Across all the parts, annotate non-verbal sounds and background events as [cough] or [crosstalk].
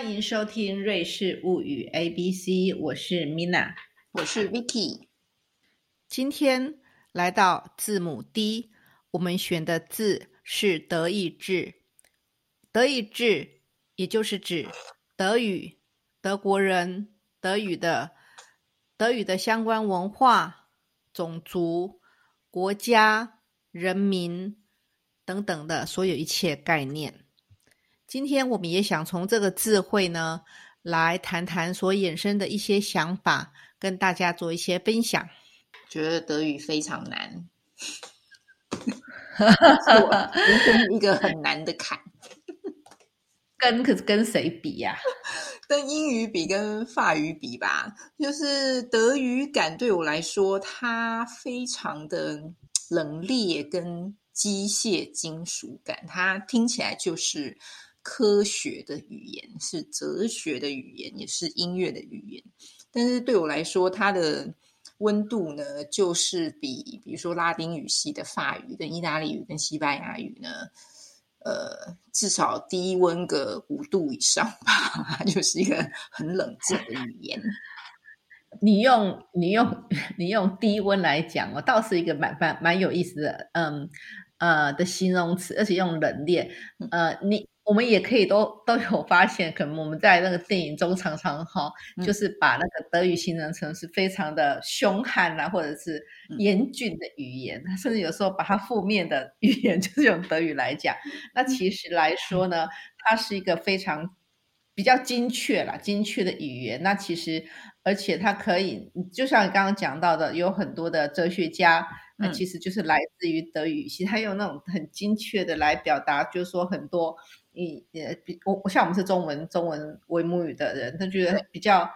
欢迎收听瑞士物语 A B C，我是 Mina，我是 Vicky。今天来到字母 D，我们选的字是德意志。德意志也就是指德语、德国人、德语的、德语的相关文化、种族、国家、人民等等的所有一切概念。今天我们也想从这个智慧呢，来谈谈所衍生的一些想法，跟大家做一些分享。觉得德语非常难，[laughs] 是我人生一个很难的坎。[laughs] 跟可是跟谁比呀？跟英语比，跟法语比吧。就是德语感对我来说，它非常的冷冽跟机械金属感，它听起来就是。科学的语言是哲学的语言，也是音乐的语言。但是对我来说，它的温度呢，就是比比如说拉丁语系的法语、跟意大利语、跟西班牙语呢，呃，至少低温个五度以上吧。[laughs] 就是一个很冷静的语言。[laughs] 你用你用 [laughs] 你用低温来讲，我倒是一个蛮蛮蛮有意思的，嗯呃的形容词，而且用冷冽，呃你。我们也可以都都有发现，可能我们在那个电影中常常哈，就是把那个德语形容成是非常的凶悍啊，或者是严峻的语言，[laughs] 甚至有时候把它负面的语言 [laughs] 就是用德语来讲。那其实来说呢，它是一个非常比较精确啦，精确的语言。那其实而且它可以，就像你刚刚讲到的，有很多的哲学家，那其实就是来自于德语系，他用那种很精确的来表达，就是说很多。你也比我，我像我们是中文中文为母语的人，他觉得比较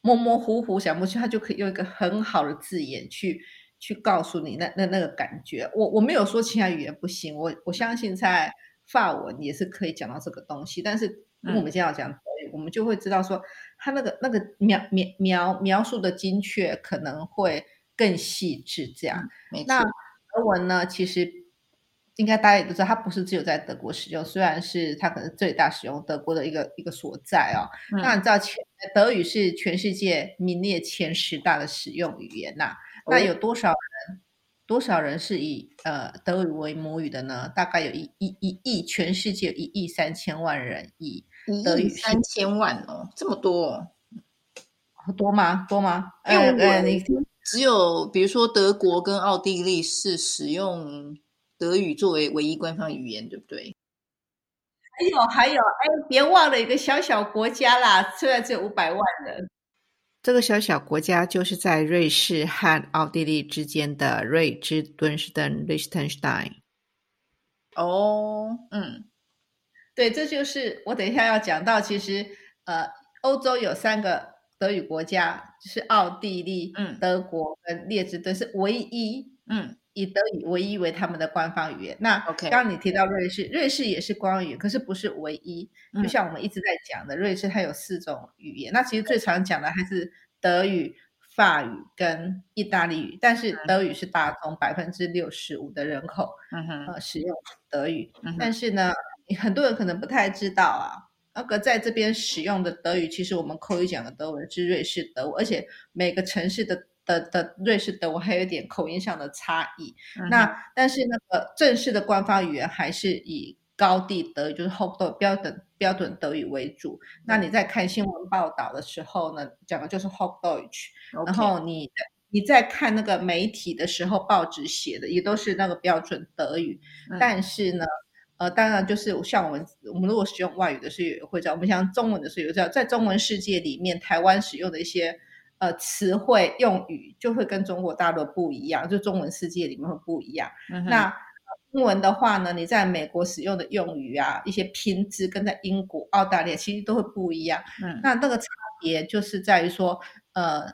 模模糊糊想不起，他就可以用一个很好的字眼去去告诉你那那那个感觉。我我没有说其他语言不行，我我相信在法文也是可以讲到这个东西。但是我们今天要讲德语，我们就会知道说他那个那个描描描描述的精确可能会更细致。这样，那德文呢，其实。应该大家也都知道，它不是只有在德国使用，虽然是它可能最大使用德国的一个一个所在哦。那你知道，全德语是全世界名列前十大的使用语言呐。那有多少人？多少人是以呃德语为母语的呢？大概有一一一亿，全世界一亿三千万人以德语三千万哦，这么多，多吗？多吗？因为你只有比如说德国跟奥地利是使用。德语作为唯一官方语言，对不对？还有还有，哎，别忘了一个小小国家啦，虽然只有五百万人。这个小小国家就是在瑞士和奥地利之间的瑞士敦士登 （Liechtenstein）。哦，嗯，对，这就是我等一下要讲到。其实，呃，欧洲有三个德语国家，就是奥地利、嗯，德国跟列支敦是唯一，嗯。以德语唯一为他们的官方语言。那刚刚你提到瑞士，瑞士也是官方语言，可是不是唯一。就像我们一直在讲的，瑞士它有四种语言。那其实最常讲的还是德语、法语跟意大利语。但是德语是大宗，百分之六十五的人口呃使用德语。但是呢，很多人可能不太知道啊，那个在这边使用的德语，其实我们口语讲的德文是瑞士德文，而且每个城市的。的的瑞士德文还有一点口音上的差异，那但是那个正式的官方语言还是以高地德语，就是 Hochdeutsch 标准标准德语为主。那你在看新闻报道的时候呢，讲的就是 Hochdeutsch，然后你你在看那个媒体的时候，报纸写的也都是那个标准德语。但是呢，呃，当然就是像我们我们如果使用外语的时候也，会这样，我们像中文的时候，有这样在中文世界里面，台湾使用的一些。呃，词汇用语就会跟中国大陆不一样，就中文世界里面会不一样。那英文的话呢，你在美国使用的用语啊，一些拼字跟在英国、澳大利亚其实都会不一样。嗯，那那个差别就是在于说，呃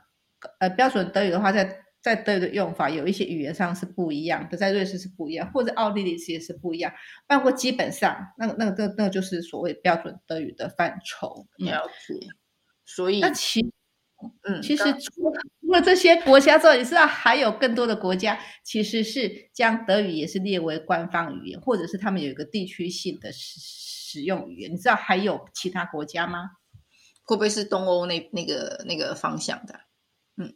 呃，标准德语的话，在在德语的用法有一些语言上是不一样的，在瑞士是不一样，或者奥地利其实是不一样。不过基本上，那个那个那个就是所谓标准德语的范畴。了解。所以那其。嗯，其实除除了这些国家之外，你知道还有更多的国家其实是将德语也是列为官方语言，或者是他们有一个地区性的使使用语言。你知道还有其他国家吗？会不会是东欧那那个那个方向的？嗯，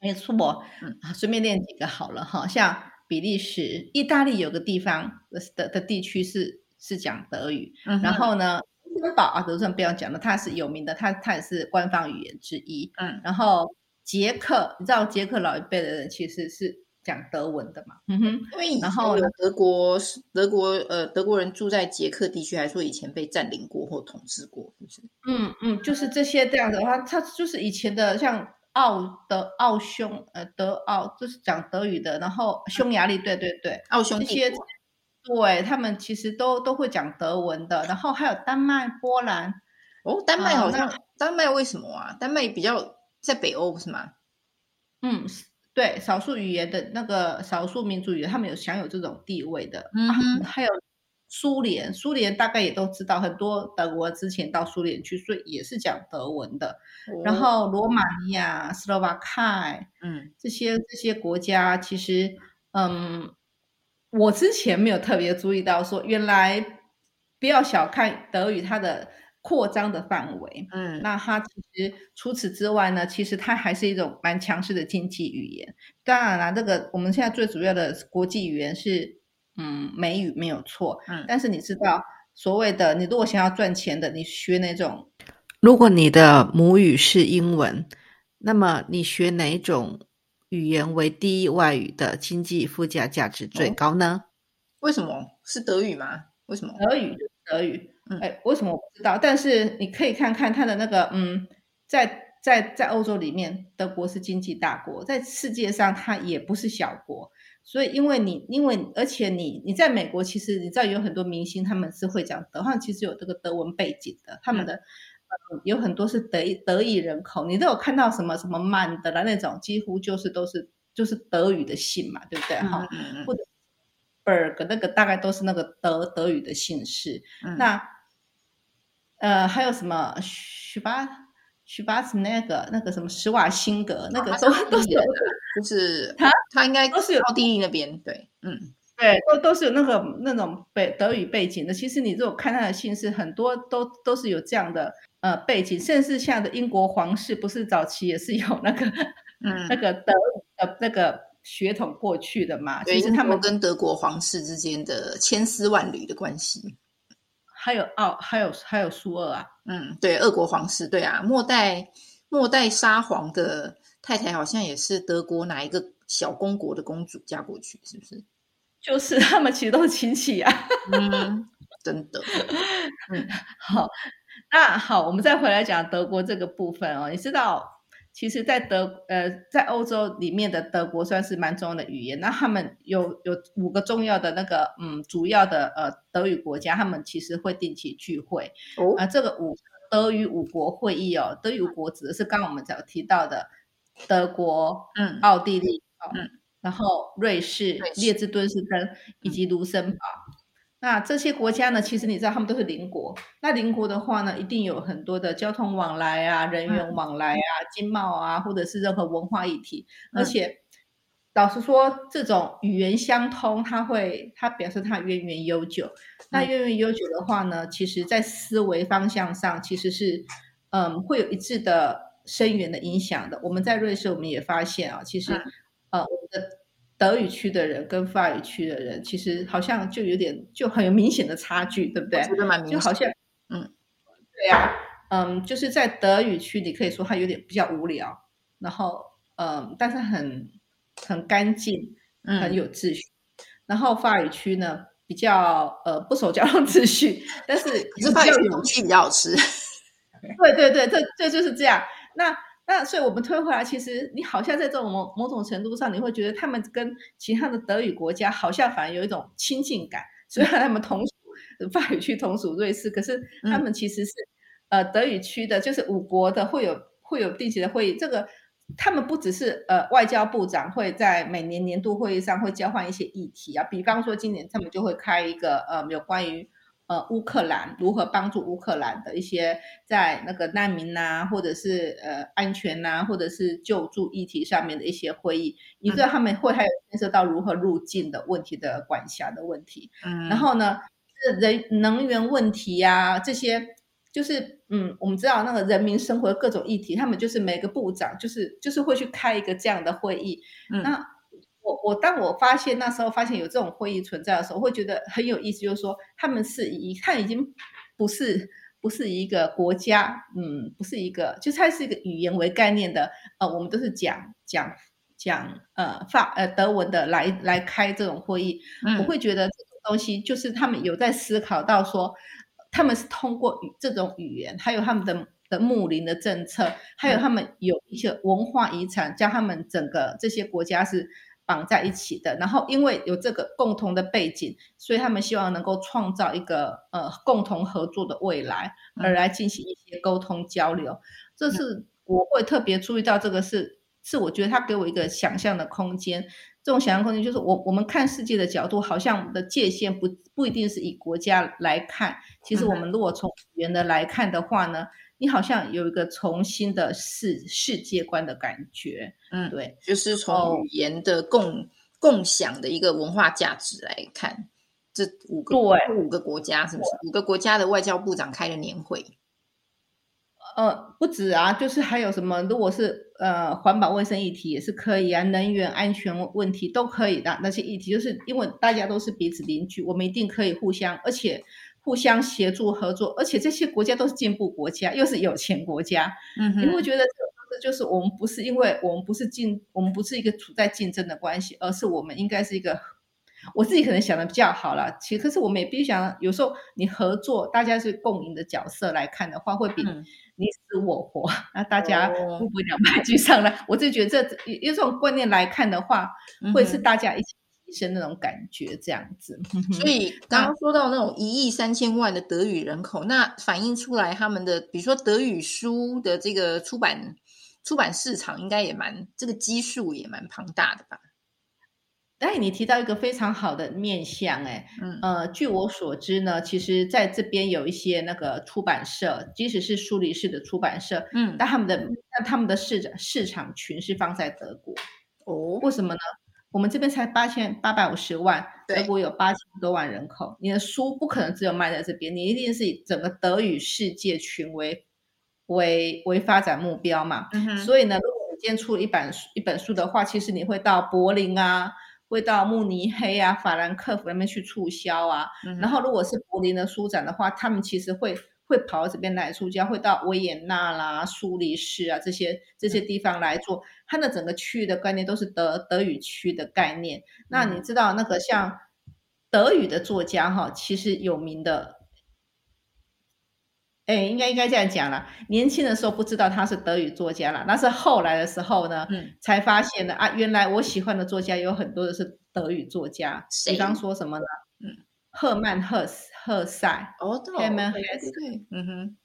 没错。嗯，顺便练几个好了哈，像比利时、意大利有个地方的的地区是是讲德语，然后呢。森堡啊，德顺不要讲了，它是有名的，它它也是官方语言之一。嗯，然后捷克，你知道捷克老一辈的人其实是讲德文的嘛？嗯哼。因为然后德国德国呃德国人住在捷克地区，还说以前被占领过或统治过，是不是？嗯嗯，就是这些这样的话，它就是以前的像奥德奥匈呃德奥，就是讲德语的，然后匈牙利，对对对，奥匈这些。对他们其实都都会讲德文的，然后还有丹麦、波兰。哦，丹麦好像丹麦为什么啊？丹麦比较在北欧是吗？嗯，对，少数语言的那个少数民族语言，他们有享有这种地位的。嗯，还有苏联，苏联大概也都知道，很多德国之前到苏联去，所以也是讲德文的。然后罗马尼亚、斯洛伐克，嗯，这些这些国家其实，嗯。我之前没有特别注意到，说原来不要小看德语它的扩张的范围。嗯，那它其实除此之外呢，其实它还是一种蛮强势的经济语言。当然啦，这个我们现在最主要的国际语言是嗯美语没有错。嗯，但是你知道，所谓的你如果想要赚钱的，你学哪种，如果你的母语是英文，那么你学哪种？语言为第一外语的经济附加价值最高呢？为什么是德语吗？为什么德语？德语？哎，为什么我不知道？但是你可以看看它的那个，嗯，在在在欧洲里面，德国是经济大国，在世界上它也不是小国。所以，因为你，因为而且你你在美国，其实你知道有很多明星他们是会讲德，他其实有这个德文背景的，他们的。有很多是德德语人口，你都有看到什么什么曼德拉那种，几乎就是都是就是德语的姓嘛，对不对？哈，或者 Berg 那个大概都是那个德德语的姓氏。那呃还有什么许巴许巴斯那个那个什么施瓦辛格那个都都是就是他他应该都是有奥地利那边对，嗯，对，都都是有那个那种背德语背景的。其实你如果看他的姓氏，很多都都是有这样的。呃，背景甚至像的英国皇室，不是早期也是有那个，嗯，[laughs] 那个德的那个血统过去的嘛？其实他们跟德国皇室之间的千丝万缕的关系，还有奥，还有还有苏俄啊，嗯，对，俄国皇室，对啊，末代末代沙皇的太太好像也是德国哪一个小公国的公主嫁过去，是不是？就是他们其实都是亲戚啊，[laughs] 嗯，真的，嗯，[laughs] 好。那好，我们再回来讲德国这个部分哦。你知道，其实，在德呃，在欧洲里面的德国算是蛮重要的语言。那他们有有五个重要的那个嗯，主要的呃德语国家，他们其实会定期聚会。哦，啊，这个五德语五国会议哦，德语五国指的是刚刚我们讲提到的德国、嗯，奥地利、嗯，然后瑞士、列支敦士登以及卢森堡。那这些国家呢？其实你知道，他们都是邻国。那邻国的话呢，一定有很多的交通往来啊、人员往来啊、经贸啊，或者是任何文化议题。而且，老实说，这种语言相通，它会它表示它渊源悠久。那渊源悠久的话呢，其实在思维方向上，其实是嗯，会有一致的深远的影响的。我们在瑞士，我们也发现啊，其实。德语区的人跟法语区的人，其实好像就有点就很有明显的差距，对不对？就好像，嗯，对呀，嗯，就是在德语区，你可以说他有点比较无聊，然后，嗯，但是很很干净，很有秩序。然后法语区呢，比较呃不守交通秩序，但是是比较有趣，比较好吃。[laughs] 对对对，这这就是这样。那。那所以，我们推回来，其实你好像在这种某某种程度上，你会觉得他们跟其他的德语国家好像反而有一种亲近感。虽然他们同属 [laughs] 法语区，同属瑞士，可是他们其实是呃德语区的，就是五国的会有会有定期的会议。这个他们不只是呃外交部长会在每年年度会议上会交换一些议题啊，比方说今年他们就会开一个呃有关于。呃乌克兰如何帮助乌克兰的一些在那个难民呐，或者是呃安全呐，或者是救助议题上面的一些会议。你知道他们会还有牵涉到如何入境的问题的管辖的问题。嗯，然后呢，是人能源问题呀这些。就是嗯，我们知道那个人民生活的各种议题，他们就是每个部长就是就是会去开一个这样的会议。那我我当我发现那时候发现有这种会议存在的时候，会觉得很有意思，就是说他们是以他已经不是不是一个国家，嗯，不是一个，就是它是一个语言为概念的。呃，我们都是讲讲讲呃法呃德文的来来开这种会议，我会觉得这种东西就是他们有在思考到说。他们是通过语这种语言，还有他们的的牧林的政策，还有他们有一些文化遗产，将他们整个这些国家是绑在一起的。然后因为有这个共同的背景，所以他们希望能够创造一个呃共同合作的未来，而来进行一些沟通交流。这是我会特别注意到这个是是我觉得他给我一个想象的空间。这种想象空间就是我我们看世界的角度，好像的界限不不一定是以国家来看。其实我们如果从语言的来看的话呢，你好像有一个重新的世世界观的感觉。嗯，对，就是从语言的共共享的一个文化价值来看，这五个对五个国家是不是？五个国家的外交部长开了年会。呃，不止啊，就是还有什么，如果是呃环保卫生议题也是可以啊，能源安全问题都可以的那些议题，就是因为大家都是彼此邻居，我们一定可以互相，而且互相协助合作，而且这些国家都是进步国家，又是有钱国家，嗯，你会觉得这个方式就是我们不是因为我们不是竞，我们不是一个处在竞争的关系，而是我们应该是一个，我自己可能想的比较好了，其实可是我们也必须想，有时候你合作，大家是共赢的角色来看的话，会比。你死我活，那大家互不两败俱伤了。我就觉得这用这种观念来看的话，会是大家一起提升那种感觉，这样子。所以刚刚说到那种一亿三千万的德语人口，那反映出来他们的，比如说德语书的这个出版出版市场，应该也蛮这个基数也蛮庞大的吧。哎，你提到一个非常好的面向，哎，嗯，呃，据我所知呢，其实在这边有一些那个出版社，即使是苏黎世的出版社，嗯，但他们的但他们的市场市场群是放在德国，哦，为什么呢？我们这边才八千八百五十万，德国有八千多万人口，你的书不可能只有卖在这边，你一定是以整个德语世界群为为为发展目标嘛，嗯所以呢，如果你今天出了一本一本书的话，其实你会到柏林啊。会到慕尼黑啊、法兰克福那边去促销啊，然后如果是柏林的书展的话，他们其实会会跑到这边来出家，会到维也纳啦、苏黎世啊这些这些地方来做，它的整个区域的概念都是德德语区的概念。那你知道那个像德语的作家哈，其实有名的。哎，应该应该这样讲了。年轻的时候不知道他是德语作家了，那是后来的时候呢，才发现的啊。原来我喜欢的作家有很多的是德语作家。比方说什么呢？嗯，赫曼赫赫塞。哦，对，赫曼赫塞。嗯哼，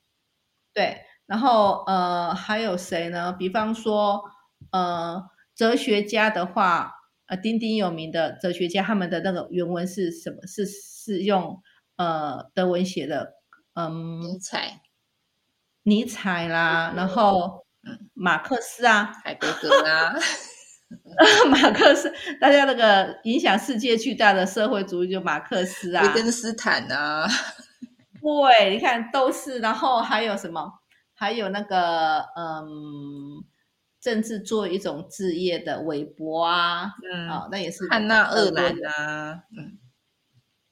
对。然后呃，还有谁呢？比方说呃，哲学家的话，呃，鼎鼎有名的哲学家，他们的那个原文是什么？是是用呃德文写的。嗯，尼采，尼采啦，然后嗯，马克思啊，海德格啊，[laughs] [laughs] 马克思，大家那个影响世界巨大的社会主义就马克思啊，维根斯坦啊，对，你看都是，然后还有什么？还有那个嗯，政治作为一种职业的韦伯啊，嗯，啊，那也是汉娜·厄兰啊，嗯。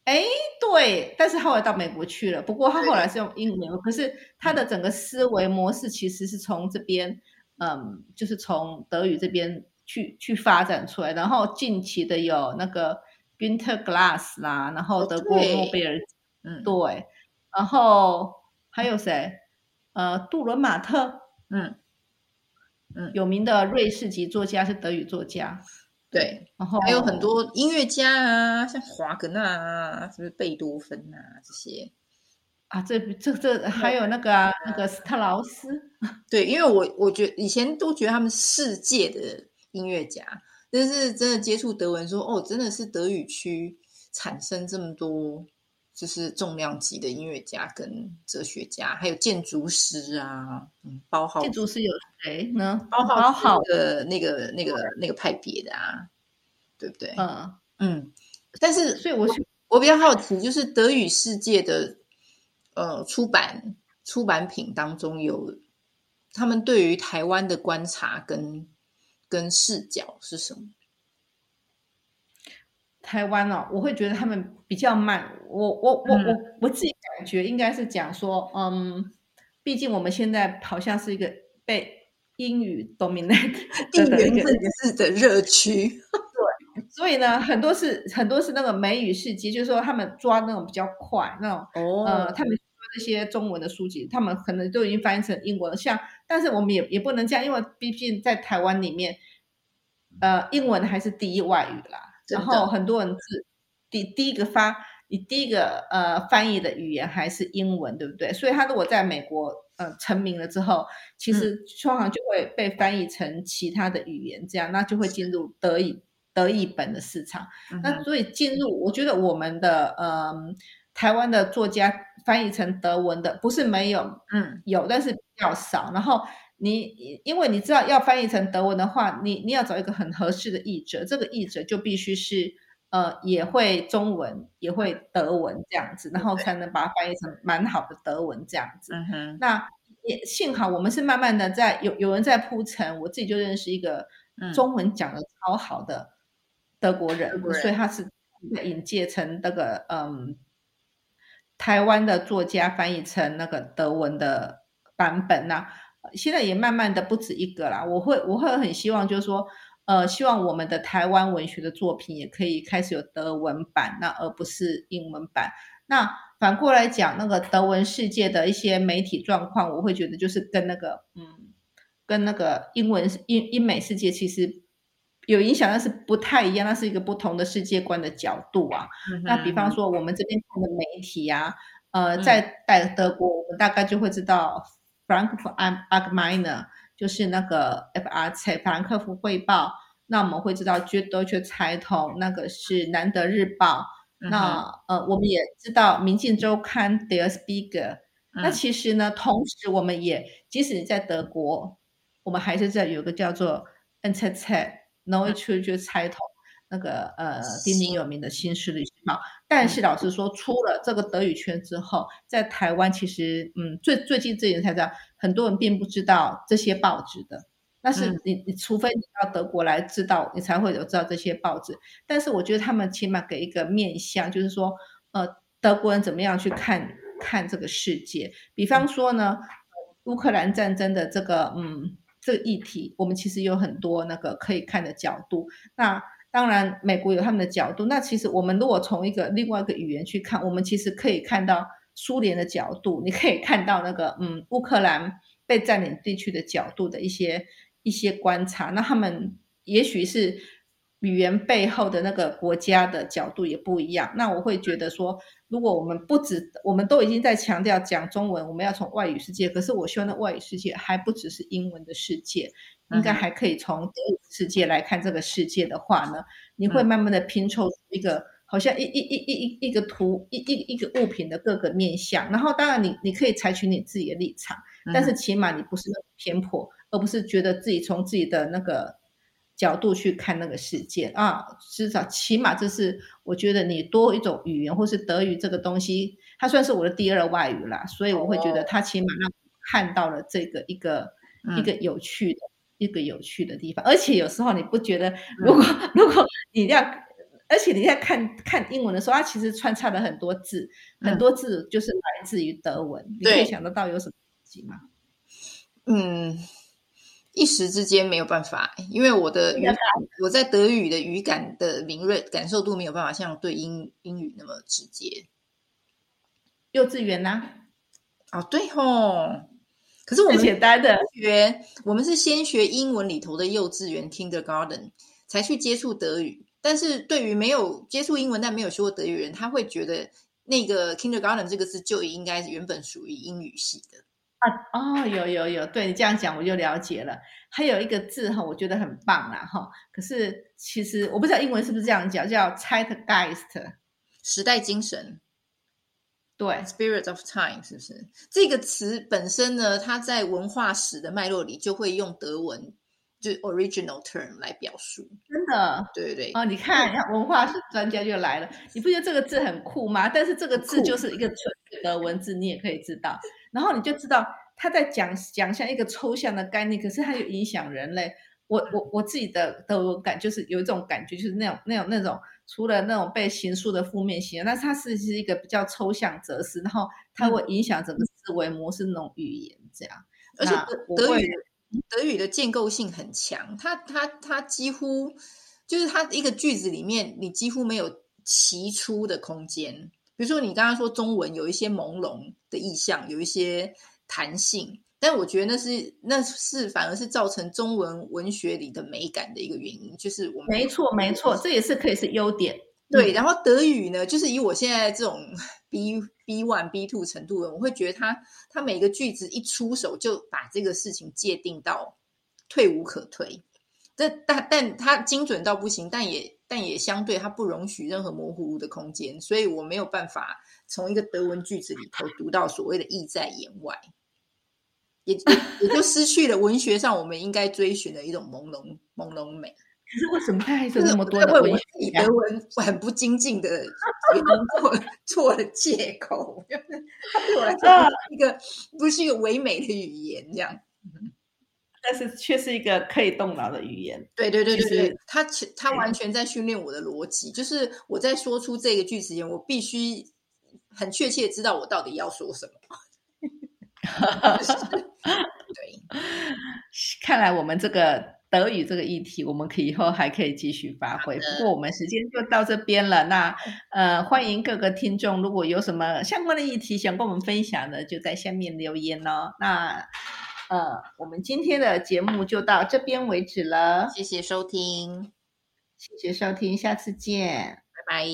哎，对，但是后来到美国去了。不过他后来是用英文，可是他的整个思维模式其实是从这边，嗯，就是从德语这边去去发展出来。然后近期的有那个 Winter Glass 啦，然后德国诺贝尔，嗯，对，然后还有谁？呃，杜伦马特，嗯嗯，有名的瑞士籍作家是德语作家。对，然后还有很多音乐家啊，像华格纳啊，是不是贝多芬啊这些啊？这这这还有那个啊，那个斯特劳斯。对，因为我我觉得以前都觉得他们世界的音乐家，但是真的接触德文，说哦，真的是德语区产生这么多就是重量级的音乐家跟哲学家，还有建筑师啊，嗯，包豪建筑师有谁呢？包豪的那个那个那个派别的啊，对不对？嗯嗯。但是，所以我我比较好奇，就是德语世界的呃出版出版品当中有他们对于台湾的观察跟跟视角是什么？台湾哦，我会觉得他们比较慢。我我我我我自己感觉应该是讲说，嗯，毕竟我们现在好像是一个被英语 dominate 地缘政治的热区，[laughs] 对，所以呢，很多是很多是那个美语世界，就是说他们抓那种比较快那种，呃，他们说这些中文的书籍，他们可能都已经翻译成英文了。像，但是我们也也不能这样，因为毕竟在台湾里面，呃，英文还是第一外语啦。然后很多人是第第一个发，你第一个呃翻译的语言还是英文，对不对？所以他如果在美国呃成名了之后，其实通常就会被翻译成其他的语言，这样那就会进入德语德语本的市场。那所以进入，我觉得我们的呃台湾的作家翻译成德文的不是没有，嗯，有，但是比较少。然后。你因为你知道要翻译成德文的话，你你要找一个很合适的译者，这个译者就必须是呃也会中文也会德文这样子，然后才能把它翻译成蛮好的德文这样子。嗯哼。那也幸好我们是慢慢的在有有人在铺陈，我自己就认识一个中文讲的超好的德国人，所以他是引介成那个嗯台湾的作家翻译成那个德文的版本那。现在也慢慢的不止一个啦，我会我会很希望，就是说，呃，希望我们的台湾文学的作品也可以开始有德文版，那而不是英文版。那反过来讲，那个德文世界的一些媒体状况，我会觉得就是跟那个，嗯，跟那个英文英英美世界其实有影响，但是不太一样，那是一个不同的世界观的角度啊。那比方说我们这边看的媒体啊，呃，在在德国，我们大概就会知道。Frankfurt Allgemeine 就是那个 FRC 法兰克福汇报，那我们会知道 Deutsche Zeitung 那个是南德日报，那呃我们也知道民进周刊 Der Spiegel，那其实呢，同时我们也即使你在德国，我们还是在有个叫做 NZZ Neue Deutsche Zeitung。那个呃，鼎鼎有名的《新势力时报》，但是老实说，出了这个德语圈之后，在台湾其实，嗯，最最近这几年才知道，很多人并不知道这些报纸的。那是你你除非你到德国来知道，你才会有知道这些报纸。但是我觉得他们起码给一个面向，就是说，呃，德国人怎么样去看看这个世界。比方说呢，乌克兰战争的这个嗯这个议题，我们其实有很多那个可以看的角度。那当然，美国有他们的角度。那其实我们如果从一个另外一个语言去看，我们其实可以看到苏联的角度，你可以看到那个嗯乌克兰被占领地区的角度的一些一些观察。那他们也许是语言背后的那个国家的角度也不一样。那我会觉得说，如果我们不止我们都已经在强调讲中文，我们要从外语世界，可是我希望那外语世界还不只是英文的世界。应该还可以从德语世界来看这个世界的话呢，你会慢慢的拼凑出一个好像一一一一一一个图一一一个物品的各个面相，然后当然你你可以采取你自己的立场，但是起码你不是那么偏颇，而不是觉得自己从自己的那个角度去看那个世界啊，至少起码这是我觉得你多一种语言或是德语这个东西，它算是我的第二外语啦，所以我会觉得它起码让我看到了这个一个一个有趣的。一个有趣的地方，而且有时候你不觉得，如果如果你要，而且你在看看英文的时候，它其实穿插了很多字，很多字就是来自于德文，你可以想得到有什么吗？嗯，一时之间没有办法，因为我的语感，我在德语的语感的敏锐感受度没有办法像对英英语那么直接。幼稚园呢？哦，对吼。可是我们简单的学，我们是先学英文里头的幼稚园 Kindergarten，才去接触德语。但是对于没有接触英文但没有学过德语人，他会觉得那个 Kindergarten 这个字就应该原本属于英语系的啊。哦，有有有，对你这样讲我就了解了。还有一个字哈，我觉得很棒啦哈。可是其实我不知道英文是不是这样讲，叫 Zeitgeist，时代精神。对，spirit of time 是不是这个词本身呢？它在文化史的脉络里就会用德文，就 original term 来表述。真的，对对对。哦，你看，文化史专家就来了。你不觉得这个字很酷吗？但是这个字就是一个纯的文字，你也可以知道。然后你就知道他在讲讲像一个抽象的概念，可是它又影响人类。我我我自己的的感就是有一种感觉，就是那种那种那种。除了那种被刑诉的负面形象，那它是是一个比较抽象哲思，然后它会影响整个思维模式那种语言这样。而且德语德语的建构性很强，它它它几乎就是它一个句子里面你几乎没有奇出的空间。比如说你刚刚说中文有一些朦胧的意象，有一些弹性。但我觉得那是那是反而是造成中文文学里的美感的一个原因，就是我们没错没错，这也是可以是优点。对，然后德语呢，就是以我现在这种 B B one B two 程度的，我会觉得他他每个句子一出手就把这个事情界定到退无可退。这但但他精准到不行，但也但也相对他不容许任何模糊的空间，所以我没有办法从一个德文句子里头读到所谓的意在言外。也也就失去了文学上我们应该追寻的一种朦胧朦胧美。可是为什么他还有那么多的文以德文很不精进的做错了借口？[laughs] 他对我来说一个不是一个唯美的语言，这样，但是却是一个可以动脑的语言。对对对对对，他他完全在训练我的逻辑，就是我在说出这个句子前，我必须很确切知道我到底要说什么。[laughs] 对，[laughs] 看来我们这个德语这个议题，我们可以以后还可以继续发挥。不过我们时间就到这边了。那呃，欢迎各个听众，如果有什么相关的议题想跟我们分享的，就在下面留言哦。那呃，我们今天的节目就到这边为止了。谢谢收听，谢谢收听，下次见，拜拜。